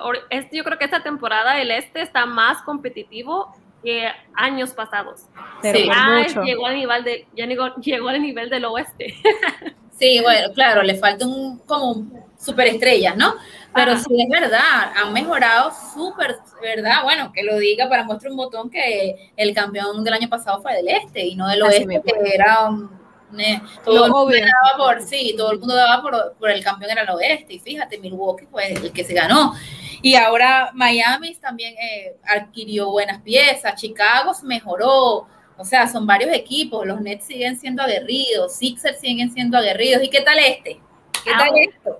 Yo creo que esta temporada el este está más competitivo que años pasados. Pero llegó al nivel de, ya llegó, al nivel del oeste. [LAUGHS] sí, bueno, claro, le falta un como superestrellas, ¿no? Pero sí es verdad, han mejorado súper, ¿verdad? Bueno, que lo diga para mostrar un botón que el campeón del año pasado fue del este y no del oeste, que era todo el mundo daba por, sí, todo el mundo daba por, por el campeón era el oeste, y fíjate, Milwaukee fue el que se ganó. Y ahora Miami también eh, adquirió buenas piezas, Chicago mejoró, o sea, son varios equipos, los Nets siguen siendo aguerridos, Sixers siguen siendo aguerridos. ¿Y qué tal este? ¿Qué tal esto?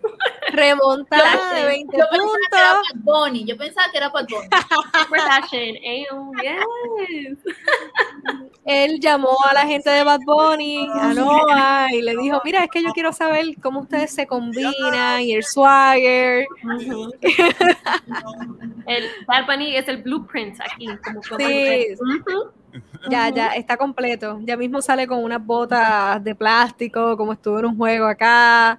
Remontada de 20 yo puntos. Pensaba que era Bad Bunny. Yo pensaba que era Bad Bunny. [LAUGHS] Él llamó a la gente de Bad Bunny, a Noah, y le dijo, mira, es que yo quiero saber cómo ustedes se combinan y el swagger. El Bad Bunny es el blueprint aquí. Como Sí. Ya, ya, está completo. Ya mismo sale con unas botas de plástico, como estuvo en un juego acá,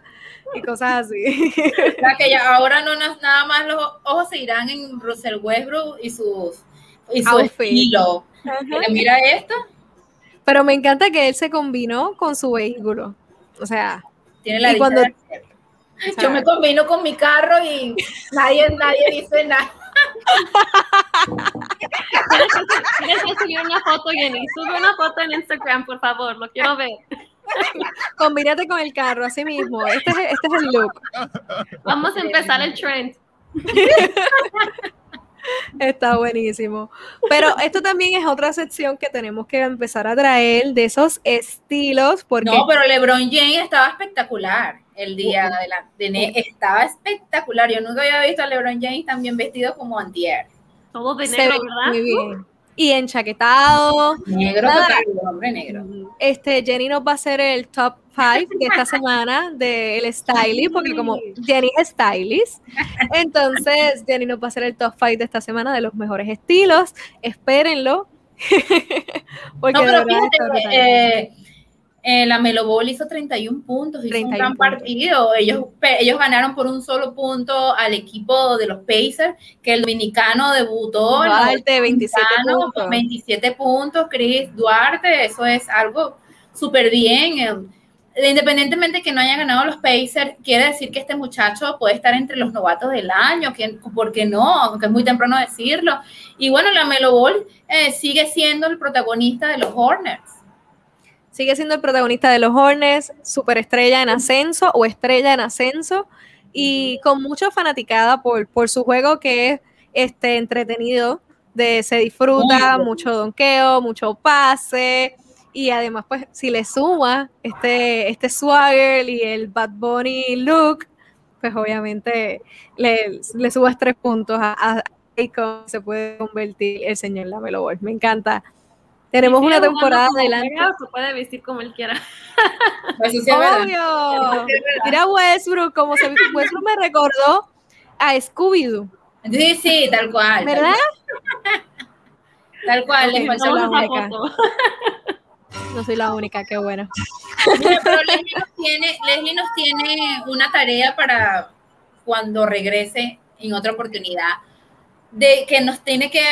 y cosas así. O sea, que ya ahora no na- nada más los ojos se irán en Russell Westbrook y sus y su Outfit. estilo. Mira esto, Pero me encanta que él se combinó con su vehículo. O sea, tiene la Y cuando- Yo me combino con mi carro y nadie, nadie dice nada. Tienes que subir una foto, Jenny. Sube una foto en Instagram, por favor. Lo quiero ver. [LAUGHS] combínate con el carro, así mismo. Este es, este es el look. Vamos a empezar el trend. [LAUGHS] Está buenísimo. Pero esto también es otra sección que tenemos que empezar a traer de esos estilos, porque No, pero LeBron James estaba espectacular el día de la de ne- estaba espectacular. Yo nunca había visto a LeBron James tan bien vestido como antier. Todo de negro, ve ¿verdad? muy bien. Y enchaquetado. Negro Nada. total, hombre negro. Este, Jenny nos va a hacer el top 5 de esta [LAUGHS] semana del stylist, porque como Jenny es stylist, entonces Jenny nos va a hacer el top 5 de esta semana de los mejores estilos. Espérenlo. [LAUGHS] porque No, de pero fíjate. Eh, la Melo Ball hizo 31 puntos, hizo 31 un gran puntos. partido. Ellos, ellos ganaron por un solo punto al equipo de los Pacers, que el dominicano debutó. el Duarte, 27 dominicano, puntos. con 27 puntos, Chris Duarte, eso es algo súper bien. eh, Independientemente que no haya ganado los Pacers, quiere decir que este muchacho puede estar entre los novatos del año, que, ¿por qué no? Aunque es muy temprano decirlo. Y bueno, la Melo Ball eh, sigue siendo el protagonista de los Hornets. Sigue siendo el protagonista de los Hornets, superestrella en ascenso o estrella en ascenso y con mucha fanaticada por, por su juego que es este, entretenido, de, se disfruta, mucho donqueo, mucho pase y además pues si le suma este, este swagger y el Bad Bunny look, pues obviamente le, le subas tres puntos a, a se puede convertir el señor Lamelo Ball. Me encanta. Tenemos una temporada adelante. Se puede vestir como él quiera. [LAUGHS] Eso sí. Obvio. Mira Westbrook, como se Westbrook me recordó a Scooby-Doo, Sí, sí, tal cual. ¿verdad? Tal cual, les faltó la Necesitamos esa única. No soy la única, qué bueno. Mira, pero Leslie nos, tiene, Leslie nos tiene una tarea para cuando regrese en otra oportunidad, de que nos tiene que,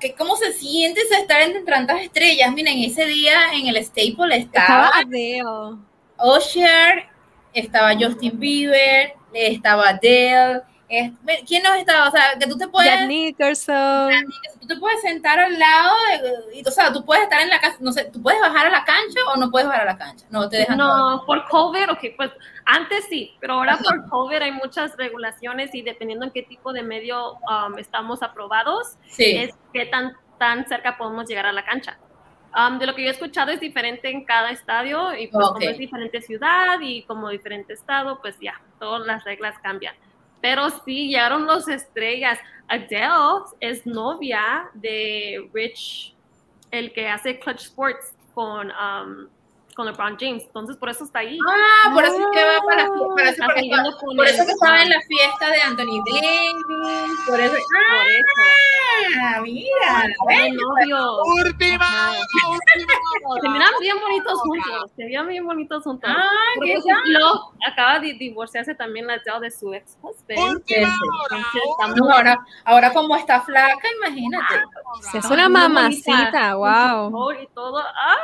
que cómo se siente estar entre tantas estrellas. Miren, ese día en el Staple Estaba estaba. Usher, estaba Justin Bieber, estaba Adele. Es- ¿Quién no estaba? O sea, que tú te puedes... Jack Nicholson. tú te puedes sentar al lado, de- y, o sea, tú puedes estar en la casa, no sé, tú puedes bajar a la cancha o no puedes bajar a la cancha. No, te dejan. No, por COVID, ok, pues antes sí, pero ahora por COVID hay muchas regulaciones y dependiendo en qué tipo de medio um, estamos aprobados, Sí. es qué tan, tan cerca podemos llegar a la cancha. Um, de lo que yo he escuchado es diferente en cada estadio y pues Ok. como es diferente ciudad y como diferente estado, pues ya, todas las reglas cambian. Pero sí, llegaron los estrellas. Adele es novia de Rich, el que hace Clutch Sports con, um, con LeBron James. Entonces, por eso está ahí. Ah, por eso es que va para, para eso, porque saliendo estaba- con por eso el- que estaba en la fiesta de Anthony Davis, por eso. Por eso. Ah, mira, Son novios. Última, última. Se miran bien bonitos juntos. Se miran bien bonitos juntos. Ah, Pero, ¿qué pues, luego acaba de divorciarse también la Adele de su ex husband. Última Sí, hora. Entonces, estamos- No, ahora, ahora como está flaca, imagínate. Es una mamacita, wow. Y todo. Ah,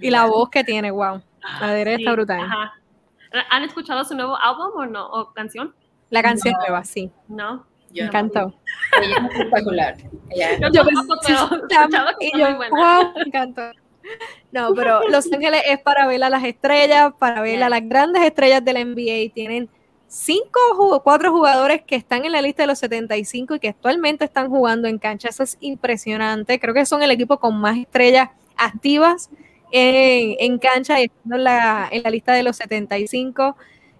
Y la voz que tiene, wow. La de él sí, está brutal. ajá. ¿Han escuchado su nuevo álbum o no? ¿O canción? La canción No. nueva, sí. No. Yo Me no. encantó. Ella es espectacular. Ella es- Yo Yo pensé, pero que [LAUGHS] y está yo, muy buena. wow, me encantó. No, pero Los Ángeles es para ver a las estrellas, para ver a las grandes estrellas de la NBA. Tienen cinco o cuatro jugadores que están en la lista de los 75 y que actualmente están jugando en cancha. Eso es impresionante. Creo que son el equipo con más estrellas activas en, en cancha y estando en la, en la lista de los 75.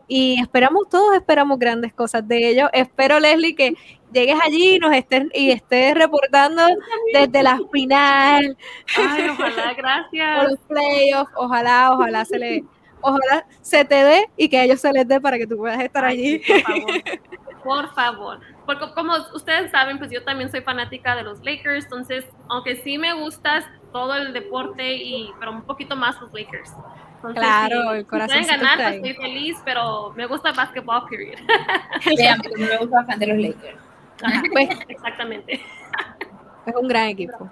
y esperamos, todos esperamos grandes cosas de ellos. Espero, Leslie, que llegues allí y nos estés, y estés reportando desde la final. Ay, ojalá, gracias. [LAUGHS] Por los playoffs, ojalá, ojalá se le, ojalá se te dé y que a ellos se les dé para que tú puedas estar allí. por favor. [LAUGHS] Por favor. Porque como ustedes saben, pues yo también soy fanática de los Lakers, entonces, aunque sí me gusta todo el deporte, y, pero un poquito más los Lakers. claro, el corazón. Si pueden ganar, pues estoy feliz, pero me gusta el basketball, period. Sí, a mí me gusta bastante los Lakers. pues, exactamente. [LAUGHS] Es un gran equipo.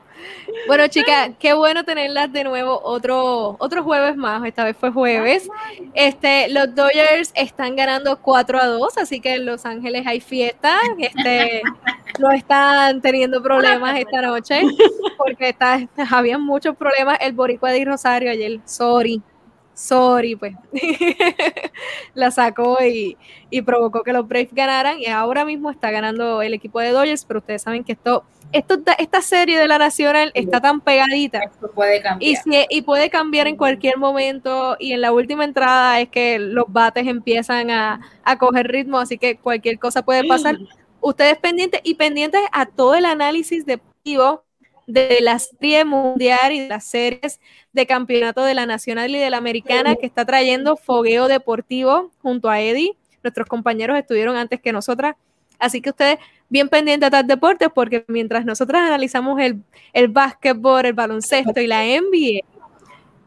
Bueno, chicas, qué bueno tenerlas de nuevo otro, otro jueves más. Esta vez fue jueves. Este, los Dodgers están ganando 4 a 2, así que en Los Ángeles hay fiesta. Este, no están teniendo problemas esta noche, porque está, habían muchos problemas. El Boricua de Rosario ayer, sorry, sorry, pues [LAUGHS] la sacó y, provocó que los Braves ganaran y ahora mismo está ganando el equipo de Dodgers, pero ustedes saben que esto, esto esta serie de la Nacional está tan pegadita puede cambiar. Y, y puede cambiar en cualquier momento y en la última entrada es que los bates empiezan a, a coger ritmo, así que cualquier cosa puede pasar. Ustedes pendientes y pendientes a todo el análisis deportivo de la serie mundial y de las series de campeonato de la nacional y de la americana que está trayendo fogueo deportivo junto a Eddie. Nuestros compañeros estuvieron antes que nosotras. Así que ustedes bien pendientes a tal deportes porque mientras nosotras analizamos el, el básquetbol, el baloncesto y la NBA,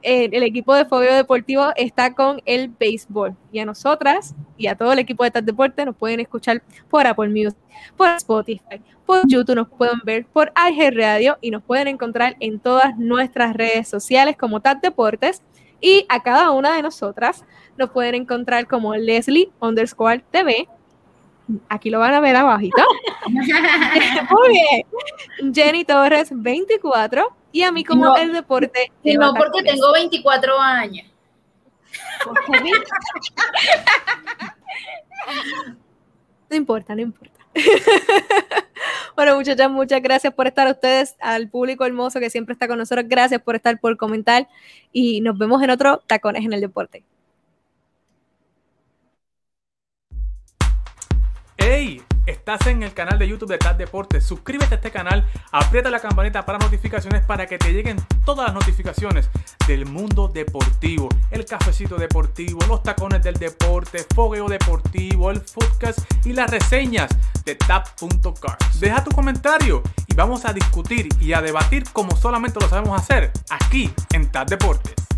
el equipo de fogueo deportivo está con el béisbol. Y a nosotras y a todo el equipo de tal deporte nos pueden escuchar por Apple Music, por Spotify, por YouTube, nos pueden ver por IG Radio y nos pueden encontrar en todas nuestras redes sociales como TAT Deportes. Y a cada una de nosotras nos pueden encontrar como Leslie underscore TV. Aquí lo van a ver abajito. [LAUGHS] Muy bien. Jenny Torres 24 y a mí como el deporte. Y no porque tengo 24 años. [LAUGHS] no importa, no importa. [LAUGHS] bueno, muchachas, muchas gracias por estar ustedes, al público hermoso que siempre está con nosotros. Gracias por estar, por comentar y nos vemos en otro Tacones en el Deporte. ¡Hey! Estás en el canal de YouTube de TAD Deportes. Suscríbete a este canal, aprieta la campanita para notificaciones para que te lleguen todas las notificaciones del mundo deportivo. El cafecito deportivo, los tacones del deporte, fogueo deportivo, el podcast y las reseñas de TAP.cars. Deja tu comentario y vamos a discutir y a debatir como solamente lo sabemos hacer aquí en TAD Deportes.